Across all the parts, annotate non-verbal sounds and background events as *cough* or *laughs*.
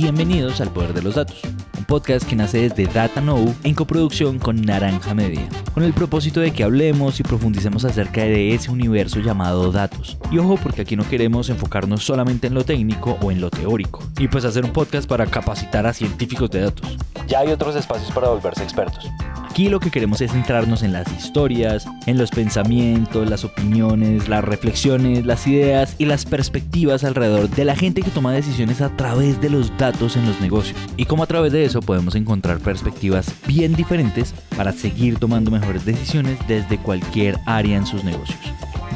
Bienvenidos al Poder de los Datos, un podcast que nace desde Data Know en coproducción con Naranja Media, con el propósito de que hablemos y profundicemos acerca de ese universo llamado datos. Y ojo, porque aquí no queremos enfocarnos solamente en lo técnico o en lo teórico, y pues hacer un podcast para capacitar a científicos de datos. Ya hay otros espacios para volverse expertos. Aquí lo que queremos es centrarnos en las historias, en los pensamientos, las opiniones, las reflexiones, las ideas y las perspectivas alrededor de la gente que toma decisiones a través de los datos en los negocios. Y cómo a través de eso podemos encontrar perspectivas bien diferentes para seguir tomando mejores decisiones desde cualquier área en sus negocios.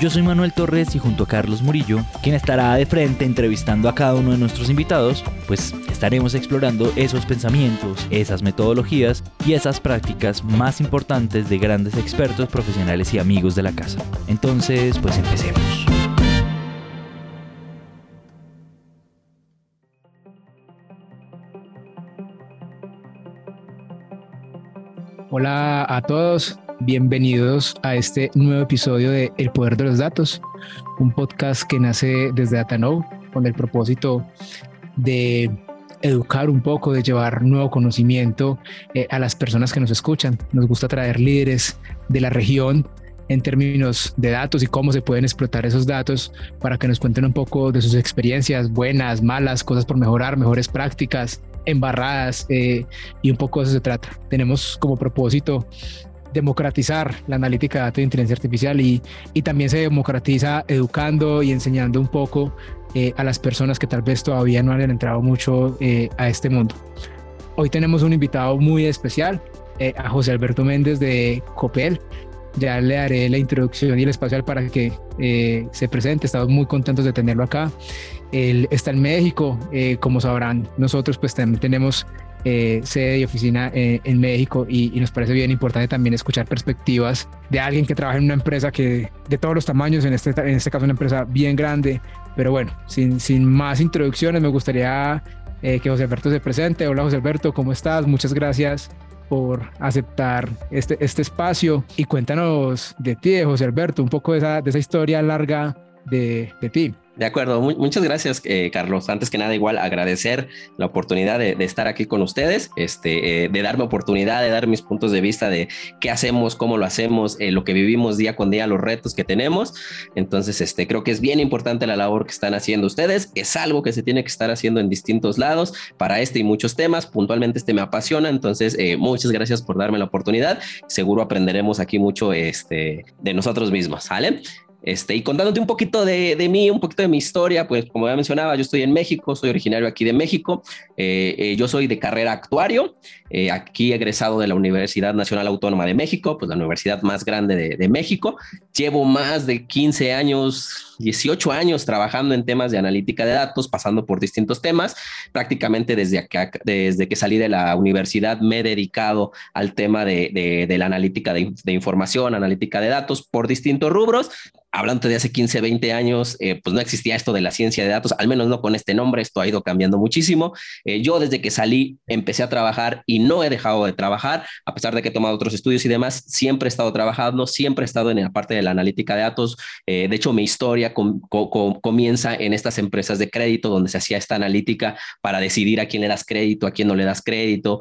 Yo soy Manuel Torres y junto a Carlos Murillo, quien estará de frente entrevistando a cada uno de nuestros invitados, pues estaremos explorando esos pensamientos, esas metodologías y esas prácticas más importantes de grandes expertos profesionales y amigos de la casa. Entonces, pues empecemos. Hola a todos, bienvenidos a este nuevo episodio de El Poder de los Datos, un podcast que nace desde DataNow con el propósito de educar un poco, de llevar nuevo conocimiento eh, a las personas que nos escuchan. Nos gusta traer líderes de la región en términos de datos y cómo se pueden explotar esos datos para que nos cuenten un poco de sus experiencias buenas, malas, cosas por mejorar, mejores prácticas, embarradas eh, y un poco de eso se trata. Tenemos como propósito democratizar la analítica de datos de inteligencia artificial y, y también se democratiza educando y enseñando un poco eh, a las personas que tal vez todavía no han entrado mucho eh, a este mundo. Hoy tenemos un invitado muy especial, a José Alberto Méndez de Copel. Ya le haré la introducción y el espacial para que se presente. Estamos muy contentos de tenerlo acá. Él está en México, eh, como sabrán, nosotros pues también tenemos eh, sede y oficina eh, en México y, nos parece bien importante también escuchar perspectivas de alguien que trabaja en una empresa que de todos los tamaños, en este, en este caso una empresa bien grande, pero bueno, sin, sin más introducciones me gustaría que José Alberto se presente. Hola José Alberto, ¿cómo estás? Muchas gracias por aceptar este, este espacio y cuéntanos de ti, José Alberto, un poco de esa, de esa historia larga de, de ti. De acuerdo, muchas gracias, eh, Carlos. Antes que nada, igual agradecer la oportunidad de, estar aquí con ustedes, este, eh, de darme oportunidad, de dar mis puntos de vista de qué hacemos, cómo lo hacemos, eh, lo que vivimos día con día, los retos que tenemos. Entonces, este, creo que es bien importante la labor que están haciendo ustedes. Es algo que se tiene que estar haciendo en distintos lados para este y muchos temas. Puntualmente este me apasiona, entonces muchas gracias por darme la oportunidad. Seguro aprenderemos aquí mucho este, de nosotros mismos, ¿sale? Este, y contándote un poquito de, de, mí, un poquito de mi historia, pues como ya mencionaba, yo estoy en México, soy originario aquí de México, eh, eh, yo soy de carrera actuario, eh, aquí egresado de la Universidad Nacional Autónoma de México, pues la universidad más grande de, de, México, llevo más de 15 años, 18 años trabajando en temas de analítica de datos, pasando por distintos temas, prácticamente desde que, desde que salí de la universidad me he dedicado al tema de, de la analítica de, información, analítica de datos por distintos rubros, hablando de hace 15, 20 años, eh, pues no existía esto de la ciencia de datos, al menos no con este nombre, esto ha ido cambiando muchísimo. Eh, yo desde que salí empecé a trabajar y no he dejado de trabajar, a pesar de que he tomado otros estudios y demás, siempre he estado trabajando, siempre he estado en la parte de la analítica de datos. Eh, de hecho, mi historia comienza en estas empresas de crédito donde se hacía esta analítica para decidir a quién le das crédito, a quién no le das crédito,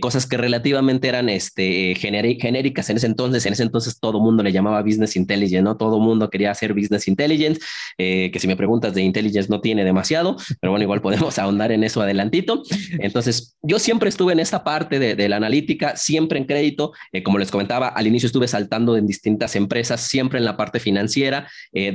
cosas que relativamente eran este, genéricas en ese entonces. En ese entonces todo mundo le llamaba business intelligence, ¿no? Todo mundo quería hacer business intelligence, eh, que si me preguntas de intelligence no tiene demasiado, pero bueno, igual podemos *laughs* ahondar en eso adelantito. Entonces, yo siempre estuve en esta parte de, la analítica, siempre en crédito, eh, como les comentaba, al inicio estuve saltando en distintas empresas, siempre en la parte financiera, eh,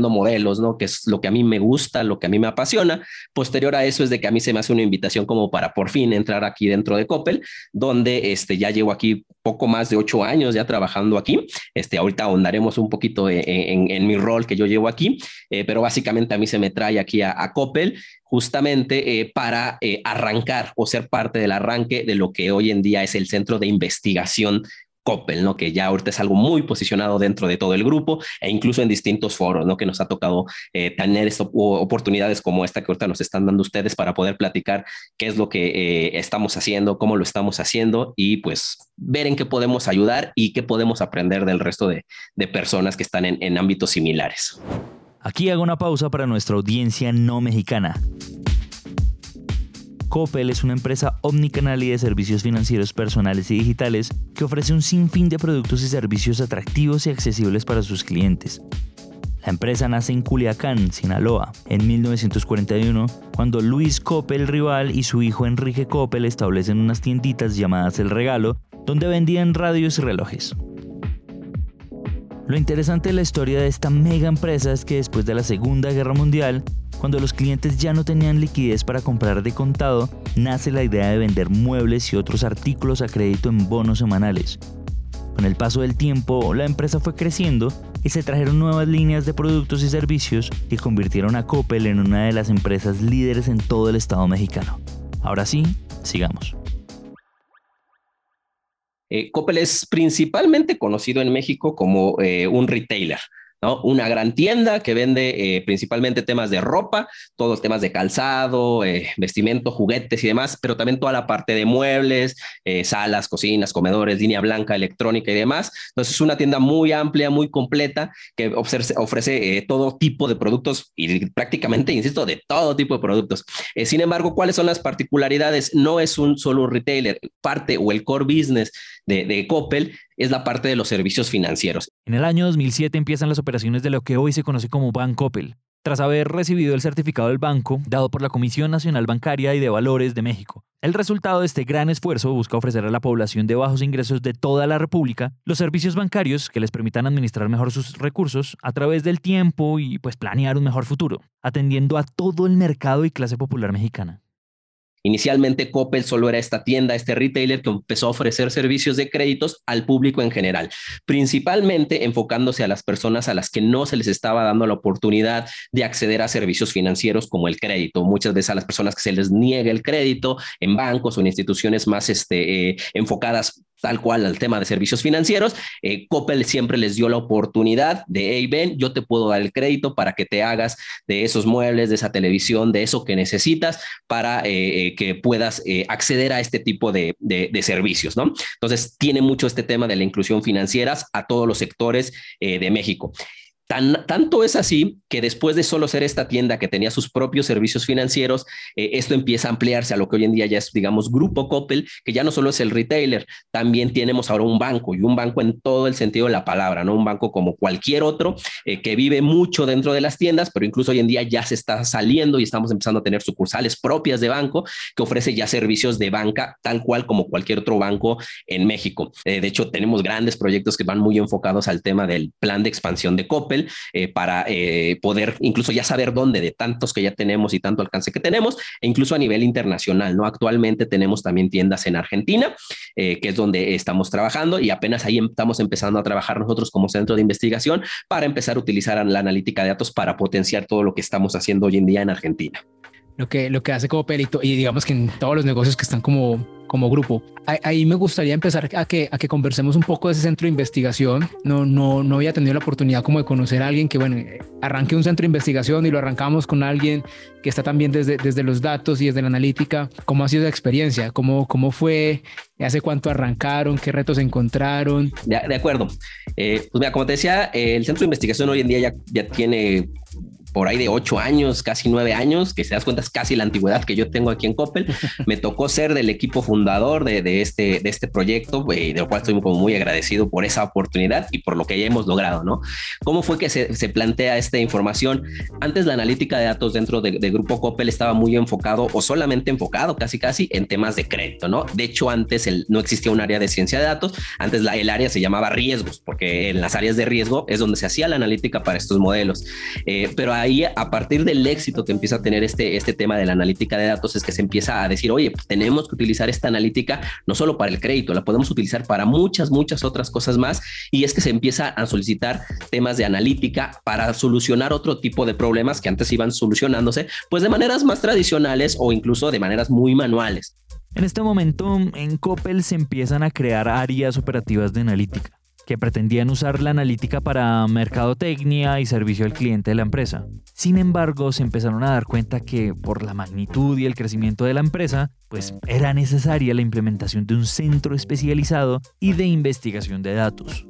modelos, ¿no? Que es lo que a mí me gusta, lo que a mí me apasiona. Posterior a eso es de que a mí se me hace una invitación como para por fin entrar aquí dentro de Coppel, donde este, ya llevo aquí poco más de ocho años ya trabajando aquí. Este, ahorita ahondaremos un poquito en, mi rol que yo llevo aquí, eh, pero básicamente a mí se me trae aquí a, a Coppel justamente eh, para eh, arrancar o ser parte del arranque de lo que hoy en día es el centro de investigación Coppel, ¿no? Que ya ahorita es algo muy posicionado dentro de todo el grupo e incluso en distintos foros, ¿no? Que nos ha tocado eh, tener oportunidades como esta que ahorita nos están dando ustedes para poder platicar qué es lo que eh, estamos haciendo, cómo lo estamos haciendo y pues ver en qué podemos ayudar y qué podemos aprender del resto de, personas que están en, en ámbitos similares. Aquí hago una pausa para nuestra audiencia no mexicana. Coppel es una empresa omnicanal y de servicios financieros personales y digitales que ofrece un sinfín de productos y servicios atractivos y accesibles para sus clientes. La empresa nace en Culiacán, Sinaloa, en 1941, cuando Luis Coppel Rival y su hijo Enrique Coppel establecen unas tienditas llamadas El Regalo, donde vendían radios y relojes. Lo interesante de la historia de esta mega empresa es que después de la Segunda Guerra Mundial, cuando los clientes ya no tenían liquidez para comprar de contado, nace la idea de vender muebles y otros artículos a crédito en bonos semanales. Con el paso del tiempo, la empresa fue creciendo y se trajeron nuevas líneas de productos y servicios que convirtieron a Coppel en una de las empresas líderes en todo el estado mexicano. Ahora sí, sigamos. Eh, Coppel es principalmente conocido en México como eh, un retailer. Una gran tienda que vende eh, principalmente temas de ropa, todos temas de calzado, eh, vestimento, juguetes y demás, pero también toda la parte de muebles, eh, salas, cocinas, comedores, línea blanca, electrónica y demás. Entonces es una tienda muy amplia, muy completa, que ofrece, ofrece todo tipo de productos y prácticamente, insisto, de todo tipo de productos. sin embargo, ¿cuáles son las particularidades? No es un solo retailer, parte o el core business de, de Coppel es la parte de los servicios financieros. En el año 2007 empiezan las operaciones de lo que hoy se conoce como Bancoppel, tras haber recibido el certificado del banco dado por la Comisión Nacional Bancaria y de Valores de México. El resultado de este gran esfuerzo busca ofrecer a la población de bajos ingresos de toda la República los servicios bancarios que les permitan administrar mejor sus recursos a través del tiempo y pues planear un mejor futuro, atendiendo a todo el mercado y clase popular mexicana. Inicialmente Coppel solo era esta tienda, este retailer que empezó a ofrecer servicios de créditos al público en general, principalmente enfocándose a las personas a las que no se les estaba dando la oportunidad de acceder a servicios financieros como el crédito. Muchas veces a las personas que se les niega el crédito en bancos o en instituciones más este, eh, enfocadas tal cual al tema de servicios financieros, eh, Coppel siempre les dio la oportunidad de, hey, ven, yo te puedo dar el crédito para que te hagas de esos muebles, de esa televisión, de eso que necesitas para eh, eh, que puedas acceder a este tipo de, de, servicios, ¿no? Entonces, tiene mucho este tema de la inclusión financiera a todos los sectores de México tanto es así que después de solo ser esta tienda que tenía sus propios servicios financieros, eh, esto empieza a ampliarse a lo que hoy en día ya es, digamos, Grupo Coppel, que ya no solo es el retailer, también tenemos ahora un banco y un banco en todo el sentido de la palabra, ¿no? Un banco como cualquier otro eh, que vive mucho dentro de las tiendas, pero incluso hoy en día ya se está saliendo y estamos empezando a tener sucursales propias de banco que ofrece ya servicios de banca tal cual como cualquier otro banco en México. Eh, de hecho, tenemos grandes proyectos que van muy enfocados al tema del plan de expansión de Coppel eh, para eh, poder incluso ya saber dónde de tantos que ya tenemos y tanto alcance que tenemos, e incluso a nivel internacional, ¿no? Actualmente tenemos también tiendas en Argentina, eh, que es donde estamos trabajando y apenas ahí estamos empezando a trabajar nosotros como centro de investigación para empezar a utilizar la analítica de datos para potenciar todo lo que estamos haciendo hoy en día en Argentina. Lo que, lo que hace como perito y digamos que en todos los negocios que están como como grupo. Ahí me gustaría empezar a que, a que conversemos un poco de ese centro de investigación. No, no, no había tenido la oportunidad como de conocer a alguien que, bueno, arranque un centro de investigación y lo arrancamos con alguien que está también desde, desde los datos y desde la analítica. ¿Cómo ha sido la experiencia? ¿Cómo, cómo fue? ¿Hace cuánto arrancaron? ¿Qué retos encontraron? De, de acuerdo. Eh, pues mira, como te decía, el centro de investigación hoy en día ya, ya tiene por ahí de ocho años, casi nueve años, que se das cuenta es casi la antigüedad que yo tengo aquí en Coppel. *laughs* Me tocó ser del equipo fundador de, de este, de este proyecto, y de lo cual estoy como muy agradecido por esa oportunidad y por lo que ya hemos logrado, ¿no? ¿Cómo fue que se, se plantea esta información? Antes la analítica de datos dentro de, de, Grupo Coppel estaba muy enfocado o solamente enfocado casi casi en temas de crédito, ¿no? De hecho, antes el, no existía un área de ciencia de datos, antes la, el área se llamaba riesgos, porque en las áreas de riesgo es donde se hacía la analítica para estos modelos. Eh, pero ahí, a partir del éxito que empieza a tener este, este tema de la analítica de datos, es que se empieza a decir, oye, pues tenemos que utilizar esta analítica no solo para el crédito, la podemos utilizar para muchas, muchas otras cosas más. Y es que se empieza a solicitar temas de analítica para solucionar otro tipo de problemas que antes iban solucionándose, pues de maneras más tradicionales o incluso de maneras muy manuales. En este momento, en Coppel se empiezan a crear áreas operativas de analítica que pretendían usar la analítica para mercadotecnia y servicio al cliente de la empresa. Sin embargo, se empezaron a dar cuenta que por la magnitud y el crecimiento de la empresa, pues era necesaria la implementación de un centro especializado y de investigación de datos.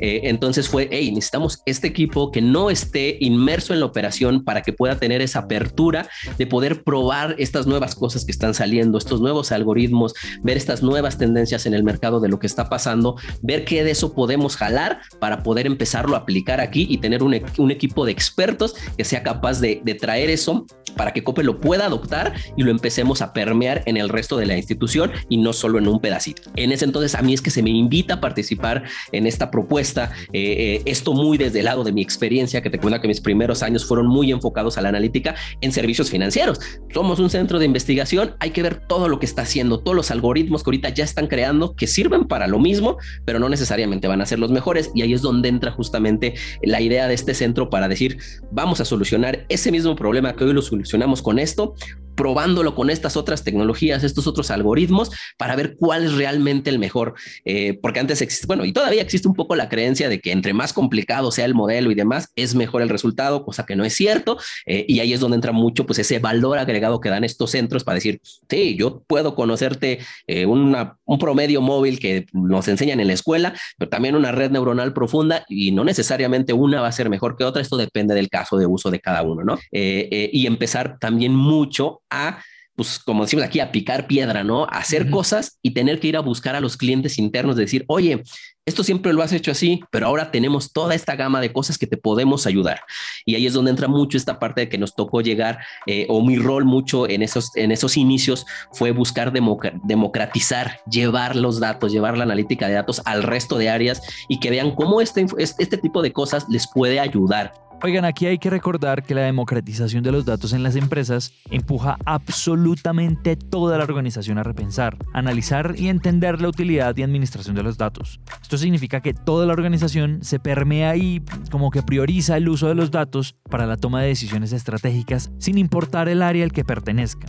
Eh, entonces fue, necesitamos este equipo que no esté inmerso en la operación para que pueda tener esa apertura de poder probar estas nuevas cosas que están saliendo, estos nuevos algoritmos, ver estas nuevas tendencias en el mercado de lo que está pasando, ver qué de eso podemos jalar para poder empezarlo a aplicar aquí y tener un, equipo de expertos que sea capaz de, traer eso para que COPE lo pueda adoptar y lo empecemos a permear en el resto de la institución y no solo en un pedacito. En ese entonces a mí es que se me invita a participar en esta propuesta, eh, eh, esto muy desde el lado de mi experiencia, que te cuento que mis primeros años fueron muy enfocados a la analítica en servicios financieros. Somos un centro de investigación, hay que ver todo lo que está haciendo, todos los algoritmos que ahorita ya están creando que sirven para lo mismo, pero no necesariamente van a ser los mejores y ahí es donde entra justamente la idea de este centro para decir, vamos a solucionar ese mismo problema que hoy lo solucionamos con esto, probándolo con estas otras tecnologías, estos otros algoritmos, para ver cuál es realmente el mejor. Eh, porque antes existe, bueno, y todavía existe un poco la creencia de que entre más complicado sea el modelo y demás, es mejor el resultado, cosa que no es cierto. Eh, y ahí es donde entra mucho, pues, ese valor agregado que dan estos centros para decir, sí, yo puedo conocerte eh, una, un promedio móvil que nos enseñan en la escuela, pero también una red neuronal profunda y no necesariamente una va a ser mejor que otra. Esto depende del caso de uso de cada uno, ¿no? y empezar también mucho a pues como decimos aquí, a picar piedra, ¿no? A hacer cosas y tener que ir a buscar a los clientes internos, decir, oye, esto siempre lo has hecho así, pero ahora tenemos toda esta gama de cosas que te podemos ayudar. Y ahí es donde entra mucho esta parte de que nos tocó llegar, eh, o mi rol mucho en esos, en esos inicios fue buscar democratizar, llevar los datos, llevar la analítica de datos al resto de áreas y que vean cómo este, este tipo de cosas les puede ayudar Oigan, aquí hay que recordar que la democratización de los datos en las empresas empuja absolutamente toda la organización a repensar, analizar y entender la utilidad y administración de los datos. Esto significa que toda la organización se permea y como que prioriza el uso de los datos para la toma de decisiones estratégicas sin importar el área al que pertenezca.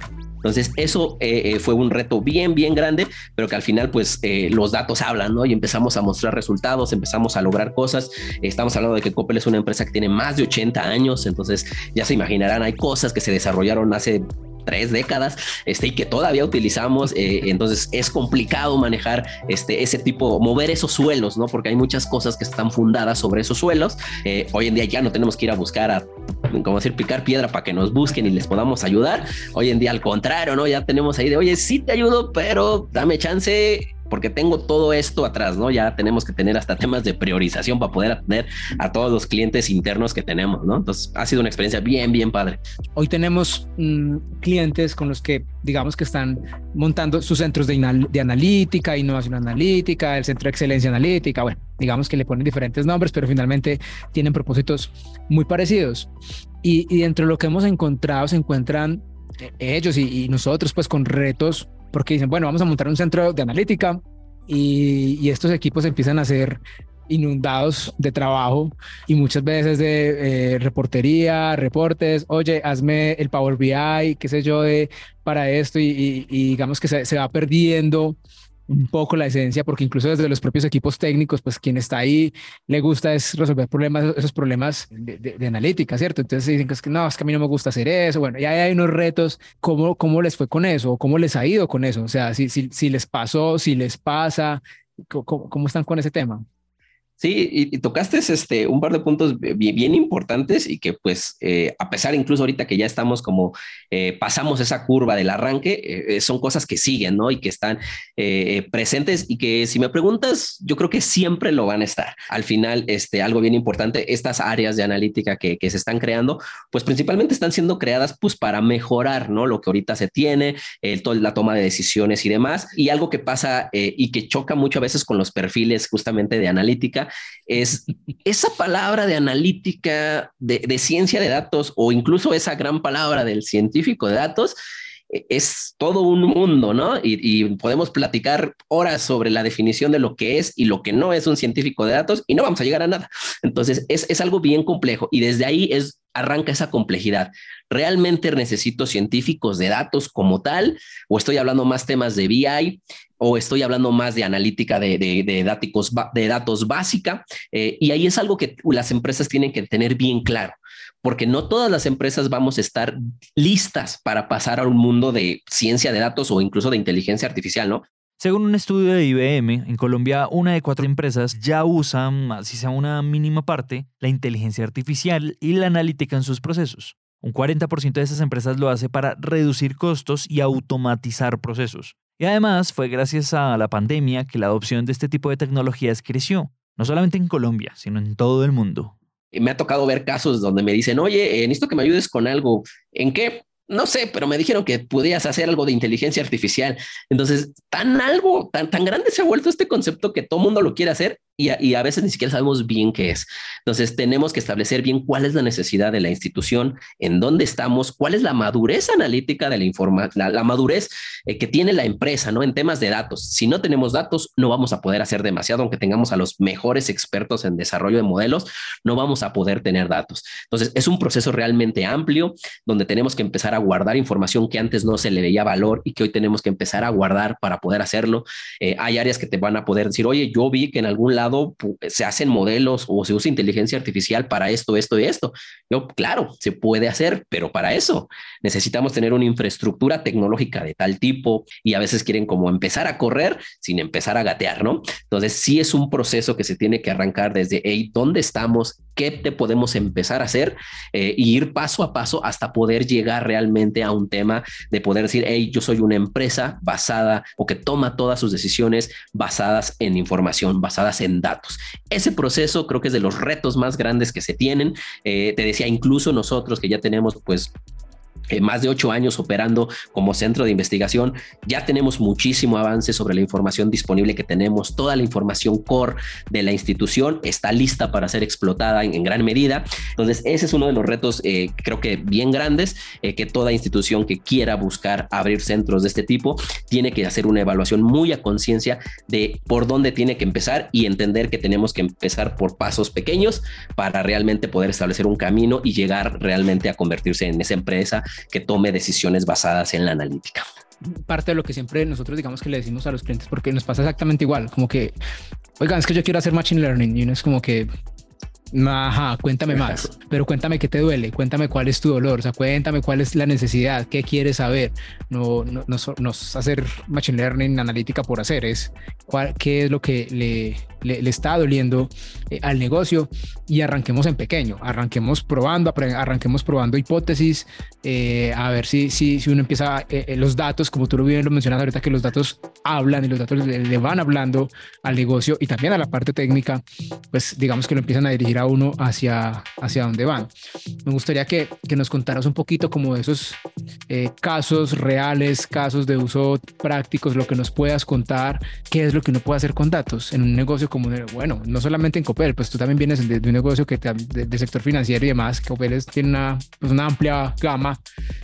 Entonces, eso eh, eh, fue un reto bien, bien grande, pero que al final, pues, eh, los datos hablan, ¿no? Y empezamos a mostrar resultados, empezamos a lograr cosas. Estamos hablando de que Coppel es una empresa que tiene más de 80 años, entonces ya se imaginarán, hay cosas que se desarrollaron hace tres décadas este, y que todavía utilizamos. entonces es complicado manejar este, ese tipo, mover esos suelos, ¿no? Porque hay muchas cosas que están fundadas sobre esos suelos. hoy en día ya no tenemos que ir a buscar a como decir, picar piedra para que nos busquen y les podamos ayudar. Hoy en día, al contrario, ¿no? Ya tenemos ahí de, oye, sí te ayudo, pero dame chance porque tengo todo esto atrás, ¿no? Ya tenemos que tener hasta temas de priorización para poder atender a todos los clientes internos que tenemos, ¿no? Entonces ha sido una experiencia bien, bien padre. Hoy tenemos mm, clientes con los que digamos que están montando sus centros de, de analítica, innovación analítica, el centro de excelencia analítica, bueno, digamos que le ponen diferentes nombres, pero finalmente tienen propósitos muy parecidos. Y, y dentro de lo que hemos encontrado se encuentran eh, ellos y, y nosotros pues con retos porque dicen, bueno, vamos a montar un centro de analítica y, estos equipos empiezan a ser inundados de trabajo y muchas veces de eh, reportería, reportes, oye, hazme el Power BI, qué sé yo, de, para esto y, digamos que se, se, va perdiendo un poco la esencia, porque incluso desde los propios equipos técnicos, pues quien está ahí le gusta es resolver problemas, esos problemas de, analítica, ¿cierto? Entonces dicen que es que no, es que a mí no me gusta hacer eso. Bueno, ya hay unos retos. ¿Cómo, cómo les fue con eso? ¿Cómo les ha ido con eso? O sea, si, si, si les pasó, si les pasa, ¿cómo, cómo están con ese tema? Sí, y, tocaste este, un par de puntos bien, importantes y que pues eh, a pesar incluso ahorita que ya estamos como eh, pasamos esa curva del arranque, eh, son cosas que siguen, ¿no? Y que están presentes y que si me preguntas, yo creo que siempre lo van a estar. Al final, este, algo bien importante, estas áreas de analítica que, que se están creando, pues principalmente están siendo creadas pues para mejorar, ¿no? Lo que ahorita se tiene, el, la toma de decisiones y demás. Y algo que pasa y que choca mucho a veces con los perfiles justamente de analítica es esa palabra de analítica, de, ciencia de datos o incluso esa gran palabra del científico de datos es todo un mundo, ¿no? Y, podemos platicar horas sobre la definición de lo que es y lo que no es un científico de datos y no vamos a llegar a nada. Entonces, es, es algo bien complejo y desde ahí es arranca esa complejidad. ¿Realmente necesito científicos de datos como tal? ¿O estoy hablando más temas de BI? ¿O estoy hablando más de analítica de, de datos básica? Eh, y ahí es algo que las empresas tienen que tener bien claro porque no todas las empresas vamos a estar listas para pasar a un mundo de ciencia de datos o incluso de inteligencia artificial, ¿no? Según un estudio de IBM, en Colombia una de cuatro empresas ya usan, si sea una mínima parte, la inteligencia artificial y la analítica en sus procesos. Un 40% de esas empresas lo hace para reducir costos y automatizar procesos. Y además fue gracias a la pandemia que la adopción de este tipo de tecnologías creció, no solamente en Colombia, sino en todo el mundo. Me ha tocado ver casos donde me dicen, oye, eh, necesito que me ayudes con algo. ¿En qué? no sé, pero me dijeron que podías hacer algo de inteligencia artificial. Entonces, tan algo, tan, tan grande se ha vuelto este concepto que todo mundo lo quiere hacer y a, veces ni siquiera sabemos bien qué es. Entonces tenemos que establecer bien cuál es la necesidad de la institución, en dónde estamos, cuál es la madurez analítica de la información, la, madurez eh, que tiene la empresa, ¿no? En temas de datos. Si no tenemos datos, no vamos a poder hacer demasiado, aunque tengamos a los mejores expertos en desarrollo de modelos, no vamos a poder tener datos. Entonces es un proceso realmente amplio donde tenemos que empezar a guardar información que antes no se le veía valor y que hoy tenemos que empezar a guardar para poder hacerlo. Eh, hay áreas que te van a poder decir, oye, yo vi que en algún lado se hacen modelos o se usa inteligencia artificial para esto, esto y esto. Yo, claro, se puede hacer, pero para eso necesitamos tener una infraestructura tecnológica de tal tipo y a veces quieren como empezar a correr sin empezar a gatear, ¿no? Entonces, sí es un proceso que se tiene que arrancar desde, hey, ¿dónde estamos? ¿Qué te podemos empezar a hacer? Eh, y ir paso a paso hasta poder llegar realmente a un tema de poder decir, hey, yo soy una empresa basada o que toma todas sus decisiones basadas en información, basadas en datos. Ese proceso creo que es de los retos más grandes que se tienen. Eh, te decía, incluso nosotros que ya tenemos pues más de ocho años operando como centro de investigación, ya tenemos muchísimo avance sobre la información disponible que tenemos. Toda la información core de la institución está lista para ser explotada en, gran medida. Entonces, ese es uno de los retos, eh, creo que bien grandes, eh, que toda institución que quiera buscar abrir centros de este tipo tiene que hacer una evaluación muy a conciencia de por dónde tiene que empezar y entender que tenemos que empezar por pasos pequeños para realmente poder establecer un camino y llegar realmente a convertirse en esa empresa que tome decisiones basadas en la analítica parte de lo que siempre nosotros digamos que le decimos a los clientes, porque nos pasa exactamente igual, como que, oigan, es que yo quiero hacer machine learning y uno es como que, Ajá, cuéntame más, pero cuéntame qué te duele, cuéntame cuál es tu dolor, o sea, cuéntame cuál es la necesidad, qué quieres saber. No, no, no, hacer machine learning analítica por hacer, es cuál, qué es lo que le, le, está doliendo eh, al negocio y arranquemos en pequeño, arranquemos probando, arranquemos probando hipótesis, eh, a ver si, si, si uno empieza eh, los datos, como tú lo bien lo mencionas ahorita, que los datos hablan y los datos le, van hablando al negocio y también a la parte técnica, pues digamos que lo empiezan a dirigir a uno hacia, hacia dónde van. Me gustaría que, que nos contaras un poquito como de esos casos reales, casos de uso prácticos, lo que nos puedas contar, qué es lo que uno puede hacer con datos en un negocio como, bueno, no solamente en Copel, pues tú también vienes de, un negocio que de, sector financiero y demás, Copel tiene una, pues una amplia gama,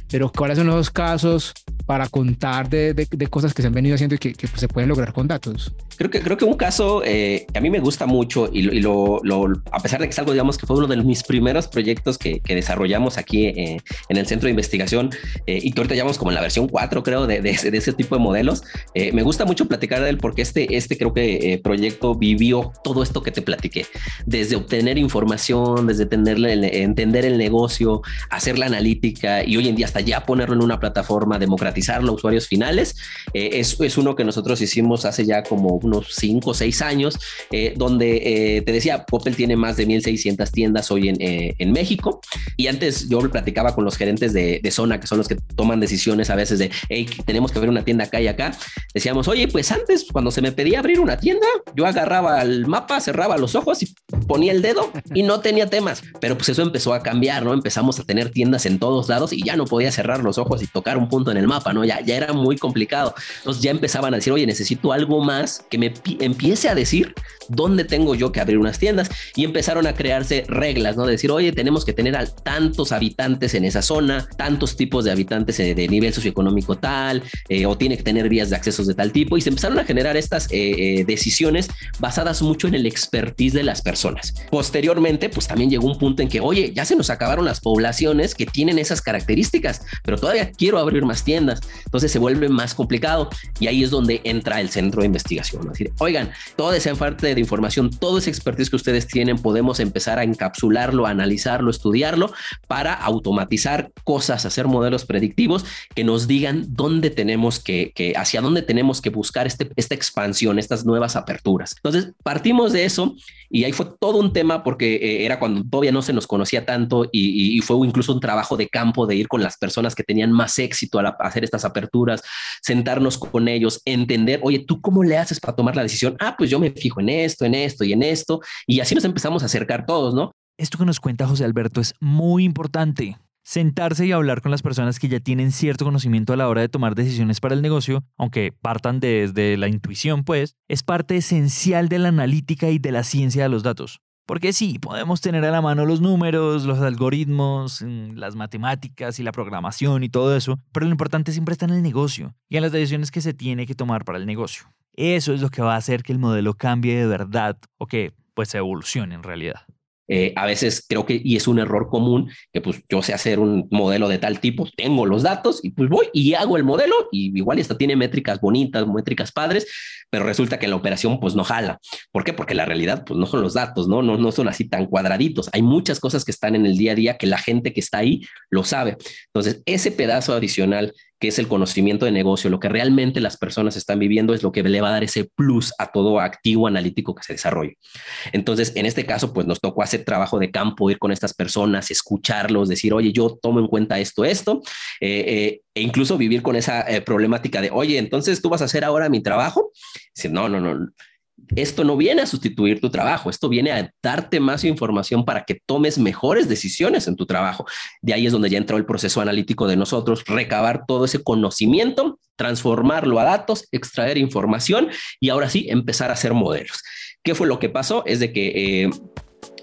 pero ¿cuáles son los casos para contar de, de, cosas que se han venido haciendo y que, que pues, se pueden lograr con datos? Creo que, creo que un caso eh, a mí me gusta mucho y, lo, lo, a pesar de que es algo, digamos, que fue uno de mis primeros proyectos que, que desarrollamos aquí eh, en el centro de investigación eh, y que ahorita llamamos como en la versión 4, creo, de, de, ese, tipo de modelos. me gusta mucho platicar de él porque este, este creo que proyecto vivió todo esto que te platiqué, desde obtener información, desde tenerle, entender el negocio, hacer la analítica y hoy en día hasta ya ponerlo en una plataforma, democratizarlo a usuarios finales. es, es uno que nosotros hicimos hace ya como unos 5 o 6 años, eh, donde eh, te decía, Coppel tiene más de 1.600 tiendas hoy en, eh, en, México. Y antes yo platicaba con los gerentes de, de, zona, que son los que toman decisiones a veces de, hey, tenemos que abrir una tienda acá y acá. Decíamos, oye, pues antes, cuando se me pedía abrir una tienda, yo agarraba el mapa, cerraba los ojos y ponía el dedo y no tenía temas. Pero pues eso empezó a cambiar, ¿no? Empezamos a tener tiendas en todos lados y ya no podía cerrar los ojos y tocar un punto en el mapa, ¿no? Ya, ya era muy complicado. Entonces ya empezaban a decir, oye, necesito algo más que me empiece a decir dónde tengo yo que abrir unas tiendas y empezaron a crearse reglas, ¿no? De decir, oye, tenemos que tener a tantos habitantes en esa zona, tantos tipos de habitantes eh, de nivel socioeconómico tal, eh, o tiene que tener vías de accesos de tal tipo, y se empezaron a generar estas eh, decisiones basadas mucho en el expertise de las personas. Posteriormente, pues también llegó un punto en que, oye, ya se nos acabaron las poblaciones que tienen esas características, pero todavía quiero abrir más tiendas, entonces se vuelve más complicado y ahí es donde entra el centro de investigación, decir, oigan, toda esa parte de información, todo ese expertise que ustedes tienen, podemos empezar a encapsularlo, analizarlo, estudiarlo para automatizar cosas, hacer modelos predictivos que nos digan dónde tenemos que, que hacia dónde tenemos que buscar este, esta expansión, estas nuevas aperturas. Entonces, partimos de eso y ahí fue todo un tema porque eh, era cuando todavía no se nos conocía tanto y, fue incluso un trabajo de campo de ir con las personas que tenían más éxito al hacer estas aperturas, sentarnos con ellos, entender, oye, ¿tú cómo le haces para tomar la decisión? Ah, pues yo me fijo en esto, en esto y en esto. Y así nos empezamos a acercar todos, ¿no? Esto que nos cuenta José Alberto es muy importante. Sentarse y hablar con las personas que ya tienen cierto conocimiento a la hora de tomar decisiones para el negocio, aunque partan desde la intuición, pues, es parte esencial de la analítica y de la ciencia de los datos. Porque sí, podemos tener a la mano los números, los algoritmos, mm, las matemáticas y la programación y todo eso, pero lo importante siempre está en el negocio y en las decisiones que se tiene que tomar para el negocio. Eso es lo que va a hacer que el modelo cambie de verdad o que pues evolucione en realidad. Eh, a veces creo que, y es un error común, que pues yo sé hacer un modelo de tal tipo, tengo los datos y pues voy y hago el modelo y igual esta tiene métricas bonitas, métricas padres, pero resulta que la operación pues no jala. ¿Por qué? Porque la realidad pues no son los datos, ¿no? No, no son así tan cuadraditos. Hay muchas cosas que están en el día a día que la gente que está ahí lo sabe. Entonces, ese pedazo adicional que es el conocimiento de negocio, lo que realmente las personas están viviendo es lo que le va a dar ese plus a todo activo analítico que se desarrolle. Entonces, en este caso, pues nos tocó hacer trabajo de campo, ir con estas personas, escucharlos, decir, oye, yo tomo en cuenta esto, esto, eh, eh, e incluso vivir con esa eh, problemática de, oye, entonces tú vas a hacer ahora mi trabajo. Dice, no, no, no, esto no viene a sustituir tu trabajo, esto viene a darte más información para que tomes mejores decisiones en tu trabajo. De ahí es donde ya entró el proceso analítico de nosotros, recabar todo ese conocimiento, transformarlo a datos, extraer información y ahora sí empezar a hacer modelos. ¿Qué fue lo que pasó? Es de que... Eh,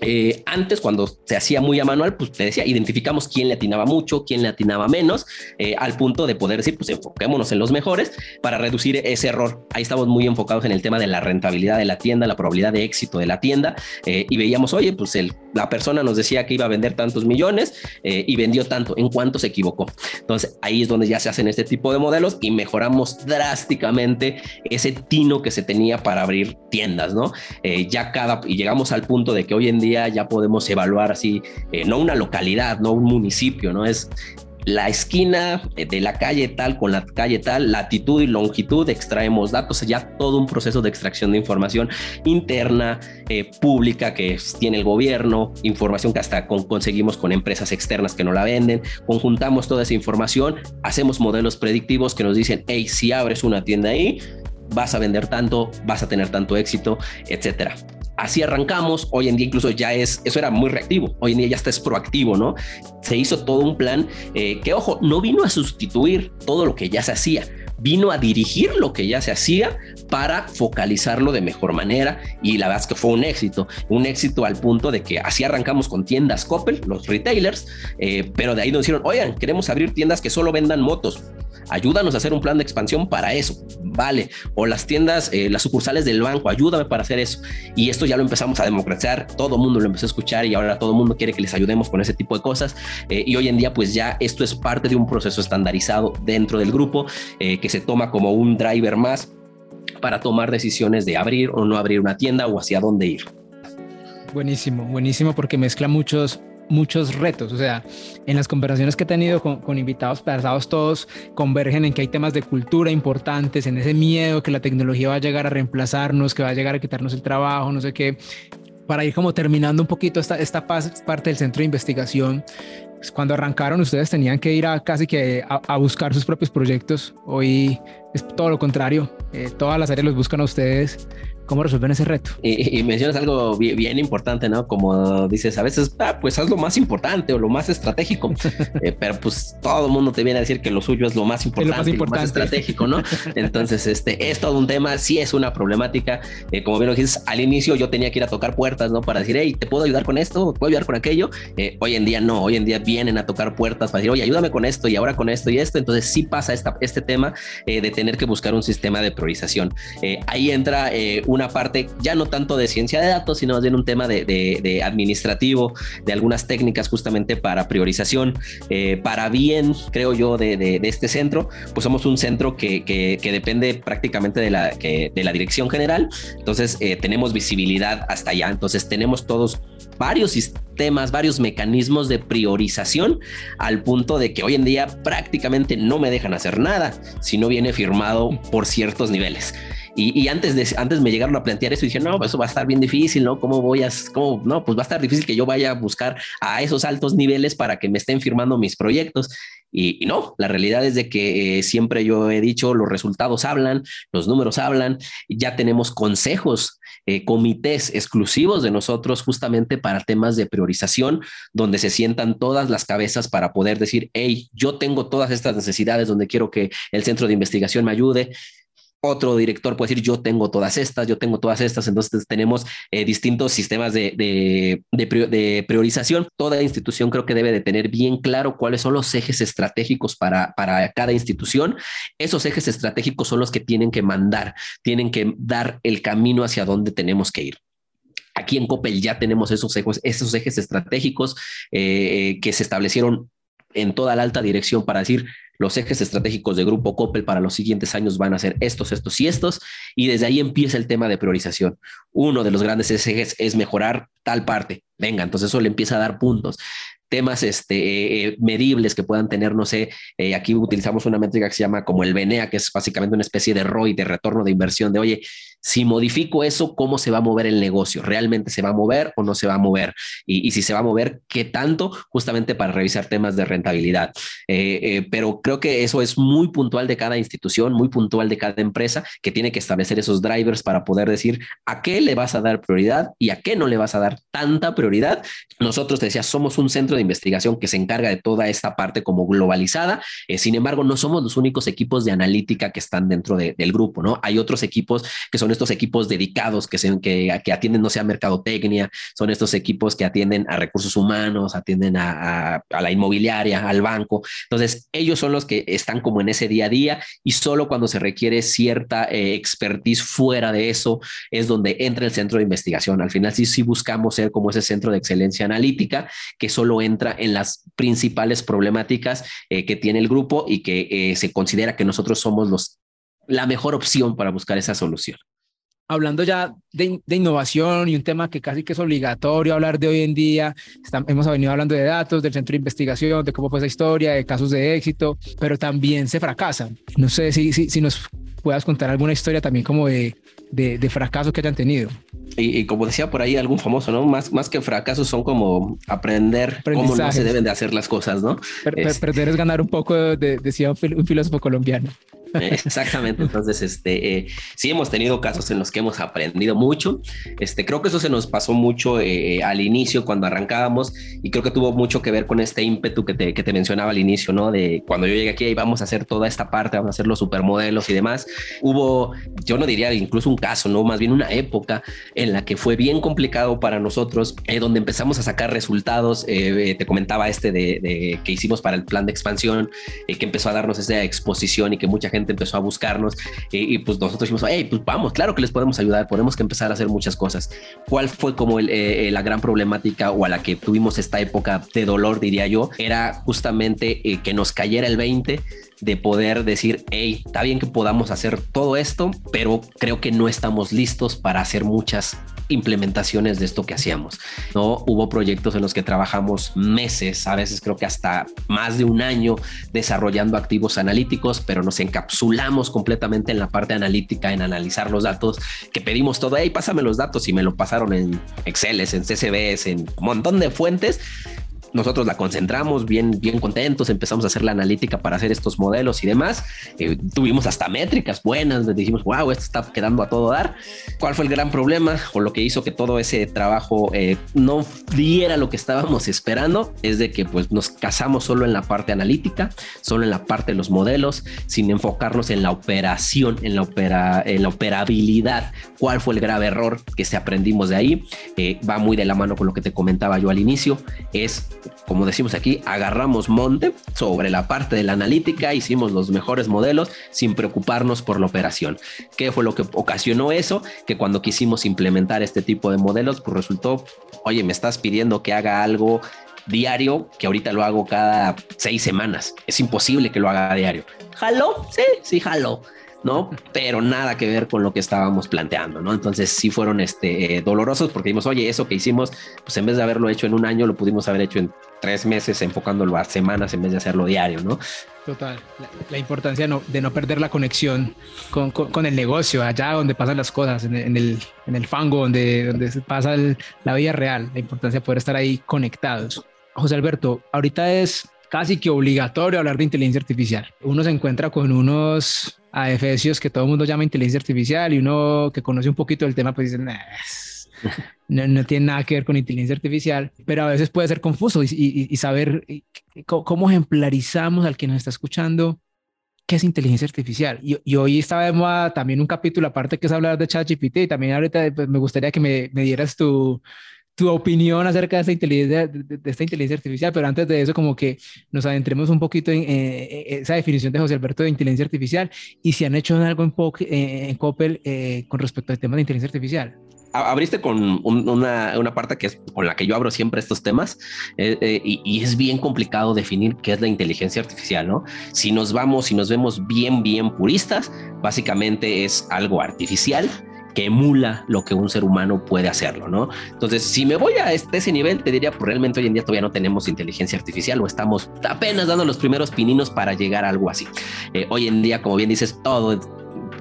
eh, antes, cuando se hacía muy a manual, pues te decía, identificamos quién le atinaba mucho, quién le atinaba menos, eh, al punto de poder decir, pues enfoquémonos en los mejores para reducir ese error. Ahí estamos muy enfocados en el tema de la rentabilidad de la tienda, la probabilidad de éxito de la tienda, eh, y veíamos, oye, pues el, la persona nos decía que iba a vender tantos millones y vendió tanto, ¿en cuánto se equivocó? Entonces, ahí es donde ya se hacen este tipo de modelos y mejoramos drásticamente ese tino que se tenía para abrir tiendas, ¿no? ya cada, y llegamos al punto de que hoy en día ya podemos evaluar así, eh, no una localidad, no un municipio, ¿no? Es la esquina de la calle tal con la calle tal, latitud y longitud, extraemos datos, ya todo un proceso de extracción de información interna, eh, pública que tiene el gobierno, información que hasta conseguimos con empresas externas que no la venden, conjuntamos toda esa información, hacemos modelos predictivos que nos dicen, hey, si abres una tienda ahí, vas a vender tanto, vas a tener tanto éxito, etcétera así arrancamos. Hoy en día incluso ya es, eso era muy reactivo. Hoy en día ya está es proactivo, ¿no? Se hizo todo un plan eh, que, ojo, no vino a sustituir todo lo que ya se hacía, vino a dirigir lo que ya se hacía para focalizarlo de mejor manera. Y la verdad es que fue un éxito, un éxito al punto de que así arrancamos con tiendas Coppel, los retailers, eh, pero de ahí nos dijeron, oigan, queremos abrir tiendas que solo vendan motos. Ayúdanos a hacer un plan de expansión para eso, vale, o las tiendas, eh, las sucursales del banco, ayúdame para hacer eso. Y esto ya lo empezamos a democratizar, todo el mundo lo empezó a escuchar y ahora todo el mundo quiere que les ayudemos con ese tipo de cosas. Eh, y hoy en día, pues ya esto es parte de un proceso estandarizado dentro del grupo eh, que se toma como un driver más para tomar decisiones de abrir o no abrir una tienda o hacia dónde ir. Buenísimo, buenísimo porque mezcla muchos muchos retos. O sea, en las conversaciones que he tenido con, invitados pasados, todos convergen en que hay temas de cultura importantes, en ese miedo que la tecnología va a llegar a reemplazarnos, que va a llegar a quitarnos el trabajo, no sé qué. Para ir como terminando un poquito esta, esta parte del centro de investigación, pues, cuando arrancaron ustedes tenían que ir a casi que a, buscar sus propios proyectos. Hoy es todo lo contrario. Eh, todas las áreas los buscan a ustedes. ¿Cómo resuelven ese reto? Y, mencionas algo bien, importante, ¿no? Como dices, a veces, ah, pues haz lo más importante o lo más estratégico, *laughs* eh, pero pues todo el mundo te viene a decir que lo suyo es lo más importante, lo más, importante. estratégico, ¿no? *laughs* Entonces, este es todo un tema, sí es una problemática. Eh, como bien lo dices, al inicio yo tenía que ir a tocar puertas, ¿no? Para decir, hey, ¿te puedo ayudar con esto? ¿Puedo ayudar con aquello? Eh, hoy en día no, hoy en día vienen a tocar puertas para decir, oye, ayúdame con esto y ahora con esto y esto. Entonces sí pasa esta, este tema de tener que buscar un sistema de priorización. ahí entra una una parte ya no tanto de ciencia de datos, sino más bien un tema de, administrativo, de algunas técnicas justamente para priorización, eh, para bien, creo yo, de, este centro, pues somos un centro que, depende prácticamente de la, de la dirección general, entonces eh, tenemos visibilidad hasta allá, entonces tenemos todos varios sistemas, varios mecanismos de priorización al punto de que hoy en día prácticamente no me dejan hacer nada si no viene firmado por ciertos niveles. Y, antes, antes me llegaron a plantear eso y dije, no, pues eso va a estar bien difícil, ¿no? ¿Cómo voy a, cómo, no, pues va a estar difícil que yo vaya a buscar a esos altos niveles para que me estén firmando mis proyectos. Y, no, la realidad es de que eh, siempre yo he dicho, los resultados hablan, los números hablan, ya tenemos consejos, eh, comités exclusivos de nosotros justamente para temas de priorización, donde se sientan todas las cabezas para poder decir, hey, yo tengo todas estas necesidades donde quiero que el centro de investigación me ayude otro director puede decir, yo tengo todas estas, yo tengo todas estas, entonces tenemos eh, distintos sistemas de, priorización. Toda institución creo que debe de tener bien claro cuáles son los ejes estratégicos para, para cada institución. Esos ejes estratégicos son los que tienen que mandar, tienen que dar el camino hacia dónde tenemos que ir. Aquí en Coppel ya tenemos esos ejes, esos ejes estratégicos eh, que se establecieron en toda la alta dirección para decir, los ejes estratégicos de Grupo Coppel para los siguientes años van a ser estos, estos y estos, y desde ahí empieza el tema de priorización. Uno de los grandes ejes es mejorar tal parte. Venga, entonces eso le empieza a dar puntos temas este, eh, medibles que puedan tener, no sé, eh, aquí utilizamos una métrica que se llama como el BNEA, que es básicamente una especie de ROI, de retorno de inversión, de oye, si modifico eso, ¿cómo se va a mover el negocio? ¿Realmente se va a mover o no se va a mover? Y, si se va a mover, ¿qué tanto? Justamente para revisar temas de rentabilidad. Eh, pero creo que eso es muy puntual de cada institución, muy puntual de cada empresa, que tiene que establecer esos drivers para poder decir a qué le vas a dar prioridad y a qué no le vas a dar tanta prioridad. Nosotros, te decía, somos un centro de investigación que se encarga de toda esta parte como globalizada. Eh, sin embargo, no somos los únicos equipos de analítica que están dentro del grupo, ¿no? Hay otros equipos que son estos equipos dedicados que, se, que, que atienden, no sea mercadotecnia, son estos equipos que atienden a recursos humanos, atienden a, la inmobiliaria, al banco. Entonces, ellos son los que están como en ese día a día y solo cuando se requiere cierta eh, expertise fuera de eso es donde entra el centro de investigación. Al final, sí, sí buscamos ser como ese centro de excelencia analítica que solo entra en las principales problemáticas eh, que tiene el grupo y que eh, se considera que nosotros somos los, la mejor opción para buscar esa solución. Hablando ya de, innovación y un tema que casi que es obligatorio hablar de hoy en día, hemos venido hablando de datos, del centro de investigación, de cómo fue esa historia, de casos de éxito, pero también se fracasan. No sé si, si, si nos puedas contar alguna historia también como de, de, de fracaso que hayan tenido. Y, como decía por ahí algún famoso, ¿no? Más, más que fracasos son como aprender cómo no se deben de hacer las cosas, ¿no? perder es ganar un poco, de, decía un filósofo colombiano. *laughs* Exactamente, entonces este, eh, sí hemos tenido casos en los que hemos aprendido mucho, este, creo que eso se nos pasó mucho eh, al inicio cuando arrancábamos y creo que tuvo mucho que ver con este ímpetu que te, que te mencionaba al inicio, ¿no? De cuando yo llegué aquí y vamos a hacer toda esta parte, vamos a hacer los supermodelos y demás, hubo, yo no diría incluso un caso, ¿no? Más bien una época en la que fue bien complicado para nosotros, eh, donde empezamos a sacar resultados, te comentaba este de, de, que hicimos para el plan de expansión, que empezó a darnos esa exposición y que mucha gente empezó a buscarnos y, pues nosotros dijimos, hey, pues vamos, claro que les podemos ayudar, podemos que empezar a hacer muchas cosas. ¿Cuál fue como eh, eh, la gran problemática o a la que tuvimos esta época de dolor, diría yo? Era justamente eh, que nos cayera el 20 de poder decir, hey, está bien que podamos hacer todo esto, pero creo que no estamos listos para hacer muchas implementaciones de esto que hacíamos. No hubo proyectos en los que trabajamos meses, a veces creo que hasta más de un año desarrollando activos analíticos, pero nos encapsulamos completamente en la parte analítica, en analizar los datos, que pedimos todo, hey, pásame los datos y me lo pasaron en Excel, en CSVs, en un montón de fuentes nosotros la concentramos bien, bien contentos, empezamos a hacer la analítica para hacer estos modelos y demás. Eh, tuvimos hasta métricas buenas, dijimos, wow, esto está quedando a todo dar. ¿Cuál fue el gran problema o lo que hizo que todo ese trabajo eh, no diera lo que estábamos esperando? Es de que pues nos casamos solo en la parte analítica, solo en la parte de los modelos, sin enfocarnos en la operación, en la, opera, en la operabilidad. ¿Cuál fue el grave error que se aprendimos de ahí? Eh, va muy de la mano con lo que te comentaba yo al inicio, es como decimos aquí, agarramos monte sobre la parte de la analítica, hicimos los mejores modelos sin preocuparnos por la operación. ¿Qué fue lo que ocasionó eso? Que cuando quisimos implementar este tipo de modelos, pues resultó, oye, me estás pidiendo que haga algo diario, que ahorita lo hago cada seis semanas. Es imposible que lo haga diario. ¿Jalo? Sí, sí, jalo. ¿No? *laughs* Pero nada que ver con lo que estábamos planteando, ¿no? Entonces sí fueron este, eh, dolorosos porque dijimos, oye, eso que hicimos, pues en vez de haberlo hecho en un año, lo pudimos haber hecho en tres meses, enfocándolo a semanas en vez de hacerlo diario, ¿no? Total, la, importancia de no perder la conexión con, con, el negocio, allá donde pasan las cosas, en el, en el, fango, donde, donde se pasa la vida real, la importancia de poder estar ahí conectados. José Alberto, ahorita es casi que obligatorio hablar de inteligencia artificial. Uno se encuentra con unos a Efesios que todo el mundo llama inteligencia artificial y uno que conoce un poquito del tema pues dice, *laughs* no, no, tiene nada que ver con inteligencia artificial, pero a veces puede ser confuso y, saber cómo ejemplarizamos al que nos está escuchando qué es inteligencia artificial. Y, hoy estaba también un capítulo aparte que es hablar de ChatGPT y también ahorita pues, me gustaría que me, me dieras tu, tu opinión acerca de esta, inteligencia, de, esta inteligencia artificial, pero antes de eso, como que nos adentremos un poquito en, esa definición de José Alberto de inteligencia artificial y si han hecho algo en, eh, en Coppel eh, con respecto al tema de inteligencia artificial. Abriste con una, una, parte que es con la que yo abro siempre estos temas eh, y, y, es bien complicado definir qué es la inteligencia artificial, ¿no? Si nos vamos, si nos vemos bien, bien puristas, básicamente es algo artificial que emula lo que un ser humano puede hacerlo, ¿no? Entonces, si me voy a este, ese nivel, te diría, pues realmente hoy en día todavía no tenemos inteligencia artificial o estamos apenas dando los primeros pininos para llegar a algo así. Eh, hoy en día, como bien dices, todo,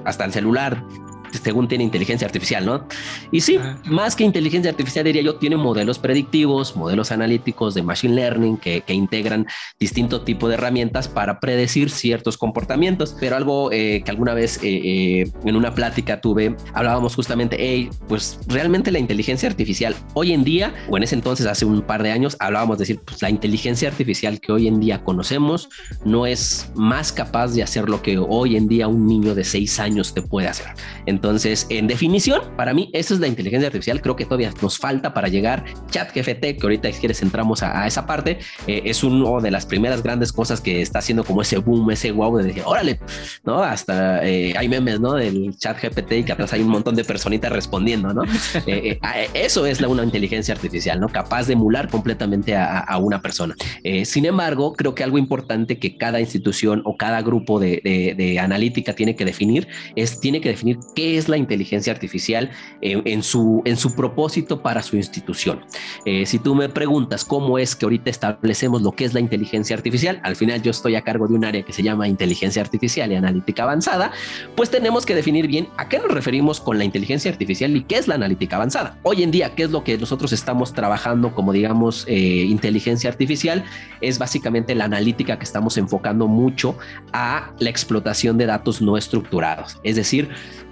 hasta el celular según tiene inteligencia artificial, ¿no? Y sí, más que inteligencia artificial, diría yo, tiene modelos predictivos, modelos analíticos de machine learning que, integran distinto tipo de herramientas para predecir ciertos comportamientos. Pero algo eh, que alguna vez eh, eh, en una plática tuve, hablábamos justamente, hey, pues realmente la inteligencia artificial hoy en día, o en ese entonces, hace un par de años, hablábamos de decir, pues la inteligencia artificial que hoy en día conocemos no es más capaz de hacer lo que hoy en día un niño de seis años te puede hacer. Entonces, en definición, para mí, eso es la inteligencia artificial. Creo que todavía nos falta para llegar. ChatGPT, que ahorita si quieres entramos a, esa parte, eh, es una de las primeras grandes cosas que está haciendo como ese boom, ese wow de decir, órale, ¿no? Hasta eh, hay memes, ¿no? Del ChatGPT y que atrás hay un montón de personitas respondiendo, ¿no? *laughs* Eh, eso es la, una inteligencia artificial, ¿no? Capaz de emular completamente a, una persona. sin embargo, creo que algo importante que cada institución o cada grupo de, de analítica tiene que definir es, tiene que definir qué es la inteligencia artificial en, su, en su propósito para su institución. Eh, si tú me preguntas cómo es que ahorita establecemos lo que es la inteligencia artificial, al final yo estoy a cargo de un área que se llama inteligencia artificial y analítica avanzada, pues tenemos que definir bien a qué nos referimos con la inteligencia artificial y qué es la analítica avanzada. Hoy en día, ¿qué es lo que nosotros estamos trabajando como digamos eh, inteligencia artificial? Es básicamente la analítica que estamos enfocando mucho a la explotación de datos no estructurados. Es decir,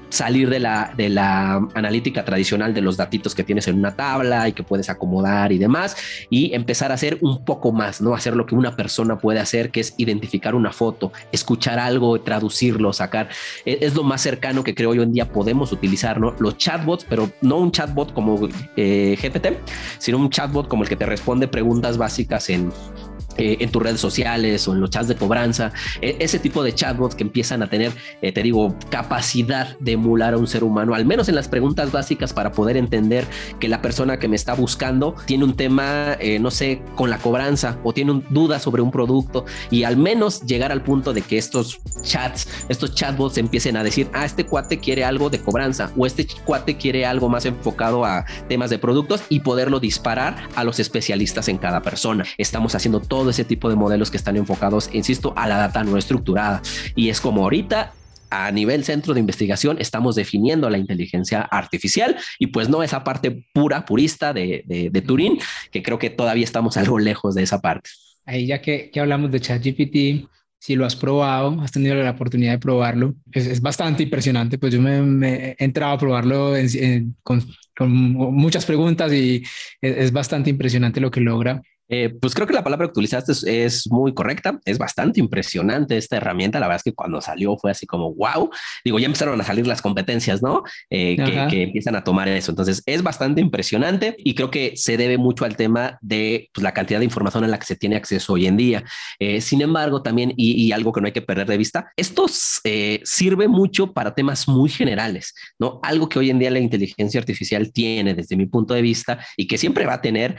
salir de la, de la analítica tradicional de los datitos que tienes en una tabla y que puedes acomodar y demás, y empezar a hacer un poco más, ¿no? Hacer lo que una persona puede hacer, que es identificar una foto, escuchar algo, traducirlo, sacar. E, es, lo más cercano que creo hoy en día podemos utilizar, ¿no? Los chatbots, pero no un chatbot como eh, GPT, sino un chatbot como el que te responde preguntas básicas en eh, en tus redes sociales o en los chats de cobranza, e, ese tipo de chatbots que empiezan a tener, eh, te digo, capacidad de emular a un ser humano, al menos en las preguntas básicas para poder entender que la persona que me está buscando tiene un tema, eh, no sé, con la cobranza o tiene dudas sobre un producto y al menos llegar al punto de que estos chats, estos chatbots empiecen a decir, ah, este cuate quiere algo de cobranza o este cuate quiere algo más enfocado a temas de productos y poderlo disparar a los especialistas en cada persona. Estamos haciendo todo ese tipo de modelos que están enfocados, insisto, a la data no estructurada. Y es como ahorita a nivel centro de investigación estamos definiendo la inteligencia artificial y pues no esa parte pura, purista de, de, Turín, que creo que todavía estamos algo lejos de esa parte. Ahí ya que, que hablamos de ChatGPT, si lo has probado, has tenido la oportunidad de probarlo, es, bastante impresionante, pues yo me, he entrado a probarlo con, con, muchas preguntas y es, es bastante impresionante lo que logra Eh, pues creo que la palabra que utilizaste es, muy correcta, es bastante impresionante esta herramienta, la verdad es que cuando salió fue así como, wow, digo, ya empezaron a salir las competencias, ¿no? Eh, que, empiezan a tomar eso, entonces es bastante impresionante y creo que se debe mucho al tema de pues, la cantidad de información a la que se tiene acceso hoy en día. Eh, sin embargo, también, y, algo que no hay que perder de vista, esto sirve mucho para temas muy generales, ¿no? Algo que hoy en día la inteligencia artificial tiene desde mi punto de vista y que siempre va a tener,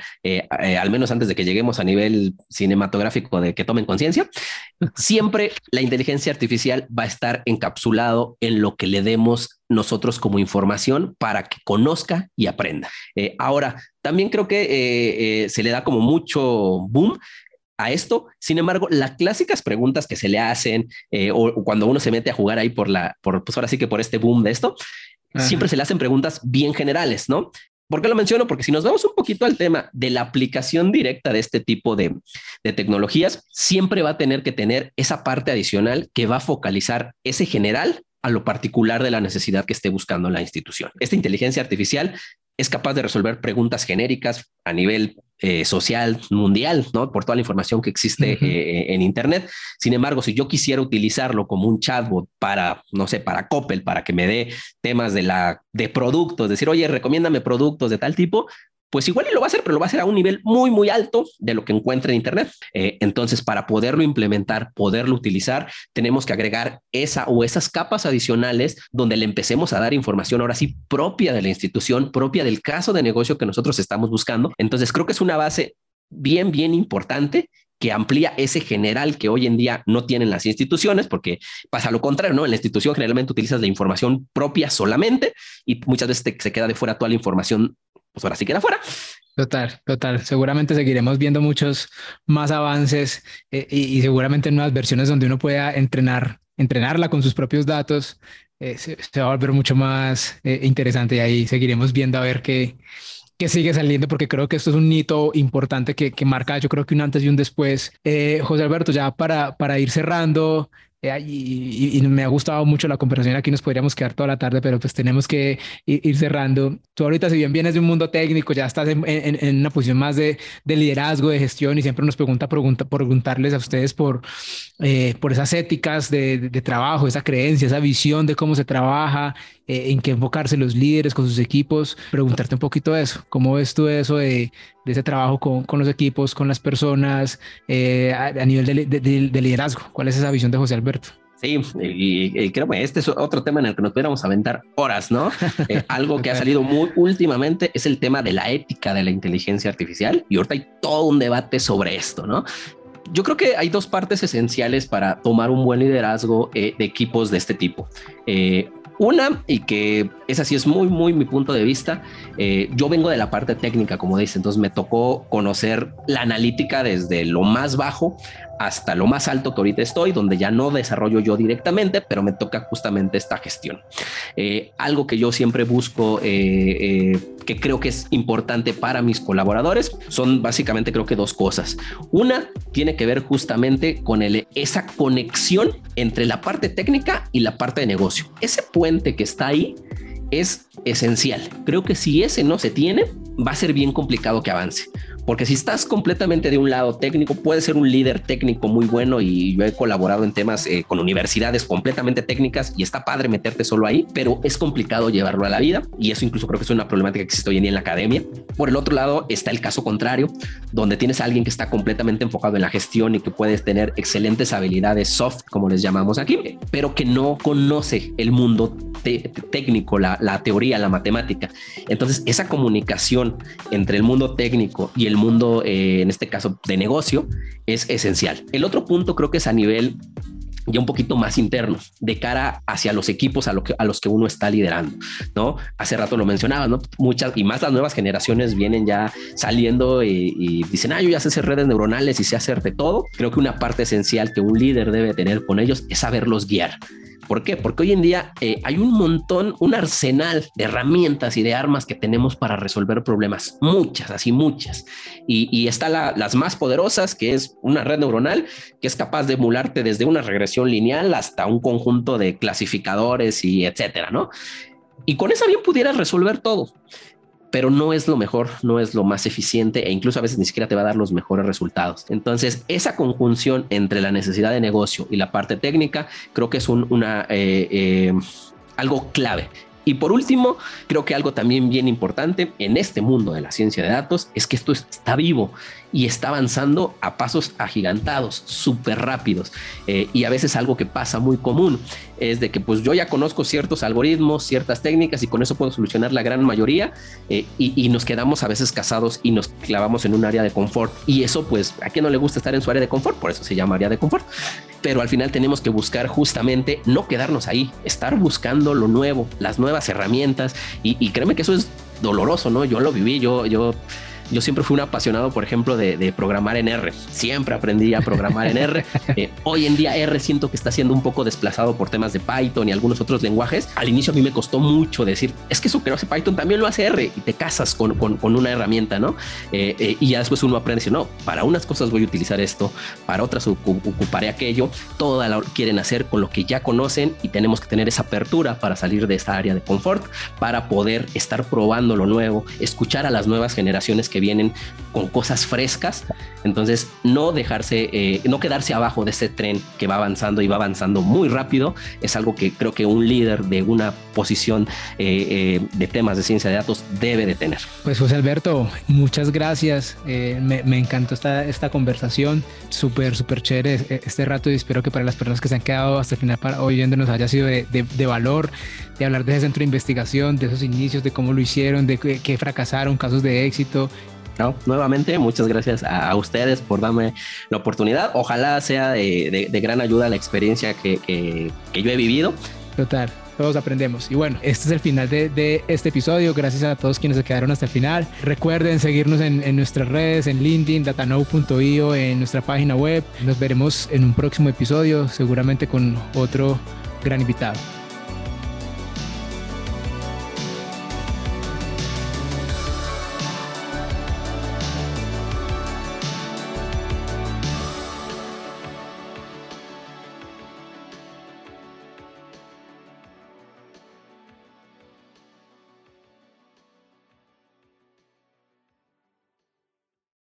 al menos antes de que lleguemos a nivel cinematográfico de que tomen conciencia, siempre la inteligencia artificial va a estar encapsulado en lo que le demos nosotros como información para que conozca y aprenda. Eh, ahora, también creo que eh, eh, se le da como mucho boom a esto. Sin embargo, las clásicas preguntas que se le hacen o cuando uno se mete a jugar ahí por la, por, pues ahora sí que por este boom de esto, siempre se le hacen preguntas bien generales, ¿no? ¿Por qué lo menciono? Porque si nos vamos un poquito al tema de la aplicación directa de este tipo de, tecnologías, siempre va a tener que tener esa parte adicional que va a focalizar ese general a lo particular de la necesidad que esté buscando la institución. Esta inteligencia artificial es capaz de resolver preguntas genéricas a nivel eh, social mundial, ¿no? Por toda la información que existe eh, en Internet. Sin embargo, si yo quisiera utilizarlo como un chatbot para, no sé, para Coppel, para que me dé temas de la de productos, decir, oye, recomiéndame productos de tal tipo, pues igual y lo va a hacer, pero lo va a hacer a un nivel muy, muy alto de lo que encuentra en Internet. Eh, entonces, para poderlo implementar, poderlo utilizar, tenemos que agregar esa o esas capas adicionales donde le empecemos a dar información ahora sí propia de la institución, propia del caso de negocio que nosotros estamos buscando. Entonces, creo que es una base bien, bien importante que amplía ese general que hoy en día no tienen las instituciones, porque pasa lo contrario, ¿no? En la institución generalmente utilizas la información propia solamente y muchas veces se queda de fuera toda la información pues ahora sí queda fuera. Total, total. Seguramente seguiremos viendo muchos más avances eh, y, seguramente nuevas versiones donde uno pueda entrenar, entrenarla con sus propios datos. Eh, se, va a volver mucho más eh, interesante y ahí seguiremos viendo a ver qué, qué sigue saliendo, porque creo que esto es un hito importante que, que marca, yo creo que un antes y un después. José Alberto, ya para, para ir cerrando, eh, y, me ha gustado mucho la conversación. Aquí nos podríamos quedar toda la tarde, pero pues tenemos que ir, cerrando. Tú ahorita, si bien vienes de un mundo técnico, ya estás en, una posición más de, de, liderazgo, de gestión y siempre nos pregunta, pregunta preguntarles a ustedes por, eh, por esas éticas de, de, trabajo, esa creencia, esa visión de cómo se trabaja, eh, en qué enfocarse los líderes con sus equipos. Preguntarte un poquito eso. ¿Cómo ves tú eso de, de ese trabajo con, con, los equipos, con las personas, a, a, nivel de, liderazgo? ¿Cuál es esa visión de José Alberto? Sí, y, creo que este es otro tema en el que nos pudiéramos aventar horas, ¿no? Eh, *laughs* algo que ha salido muy últimamente es el tema de la ética de la inteligencia artificial y ahorita hay todo un debate sobre esto, ¿no? Yo creo que hay dos partes esenciales para tomar un buen liderazgo eh, de equipos de este tipo. Eh, una, y que es así, es muy, muy mi punto de vista. yo vengo de la parte técnica, como dice, entonces me tocó conocer la analítica desde lo más bajo hasta lo más alto que ahorita estoy, donde ya no desarrollo yo directamente, pero me toca justamente esta gestión. Eh, algo que yo siempre busco, eh, eh, que creo que es importante para mis colaboradores, son básicamente creo que dos cosas. Una tiene que ver justamente con esa conexión entre la parte técnica y la parte de negocio. Ese puente que está ahí es esencial. Creo que si ese no se tiene, va a ser bien complicado que avance. Porque si estás completamente de un lado técnico, puedes ser un líder técnico muy bueno y yo he colaborado en temas eh, con universidades completamente técnicas y está padre meterte solo ahí, pero es complicado llevarlo a la vida y eso incluso creo que es una problemática que existe hoy en día en la academia. Por el otro lado está el caso contrario, donde tienes a alguien que está completamente enfocado en la gestión y que puedes tener excelentes habilidades soft, como les llamamos aquí, pero que no conoce el mundo técnico, la, la teoría, la matemática. Entonces esa comunicación entre el mundo técnico y el mundo, eh, en este caso de negocio, es esencial. El otro punto creo que es a nivel ya un poquito más interno, de cara hacia los equipos a, lo que, a los que uno está liderando, ¿no? Hace rato lo mencionaba, ¿no? Muchas y más las nuevas generaciones vienen ya saliendo y, y, dicen, ah, yo ya sé hacer redes neuronales y sé hacer de todo. Creo que una parte esencial que un líder debe tener con ellos es saberlos guiar. ¿Por qué? Porque hoy en día eh, hay un montón, un arsenal de herramientas y de armas que tenemos para resolver problemas, muchas, así muchas. Y, y está las más poderosas, que es una red neuronal, que es capaz de emularte desde una regresión lineal hasta un conjunto de clasificadores y etcétera, ¿no? Y con esa bien pudieras resolver todo. Pero no es lo mejor, no es lo más eficiente e incluso a veces ni siquiera te va a dar los mejores resultados. Entonces, esa conjunción entre la necesidad de negocio y la parte técnica creo que es un, una, eh, eh, algo clave. Y por último, creo que algo también bien importante en este mundo de la ciencia de datos es que esto está vivo y está avanzando a pasos agigantados, súper rápidos. Eh, y a veces algo que pasa muy común es de que pues yo ya conozco ciertos algoritmos, ciertas técnicas y con eso puedo solucionar la gran mayoría eh, y, nos quedamos a veces casados y nos clavamos en un área de confort. Y eso pues a quien no le gusta estar en su área de confort, por eso se llama área de confort. Pero al final tenemos que buscar justamente no quedarnos ahí, estar buscando lo nuevo, las nuevas herramientas y, créeme que eso es doloroso, ¿no? Yo lo viví, yo, yo yo siempre fui un apasionado, por ejemplo, de, programar en R. Siempre aprendí a programar en R. *laughs* Eh, hoy en día R siento que está siendo un poco desplazado por temas de Python y algunos otros lenguajes. Al inicio a mí me costó mucho decir, es que eso que no hace Python también lo hace R y te casas con, con, una herramienta, ¿no? Eh, eh, y ya después uno aprende, decir, no, para unas cosas voy a utilizar esto, para otras ocuparé aquello. Toda la quieren hacer con lo que ya conocen y tenemos que tener esa apertura para salir de esta área de confort, para poder estar probando lo nuevo, escuchar a las nuevas generaciones que vienen con cosas frescas. Entonces, no dejarse, eh, no quedarse abajo de ese tren que va avanzando y va avanzando muy rápido, es algo que creo que un líder de una posición eh, eh, de temas de ciencia de datos debe de tener. Pues José Alberto, muchas gracias. Me, me, encantó esta, esta conversación, súper, súper chévere este rato y espero que para las personas que se han quedado hasta el final para oyéndonos haya sido de, de, valor, de hablar de ese centro de investigación, de esos inicios, de cómo lo hicieron, de que fracasaron, casos de éxito nuevamente, muchas gracias a, ustedes por darme la oportunidad. Ojalá sea de, gran ayuda la experiencia que, yo he vivido. Total, todos aprendemos. Y bueno, este es el final de, este episodio. Gracias a todos quienes se quedaron hasta el final. Recuerden seguirnos en, en nuestras redes, en LinkedIn, datanow.io, en nuestra página web. Nos veremos en un próximo episodio, seguramente con otro gran invitado.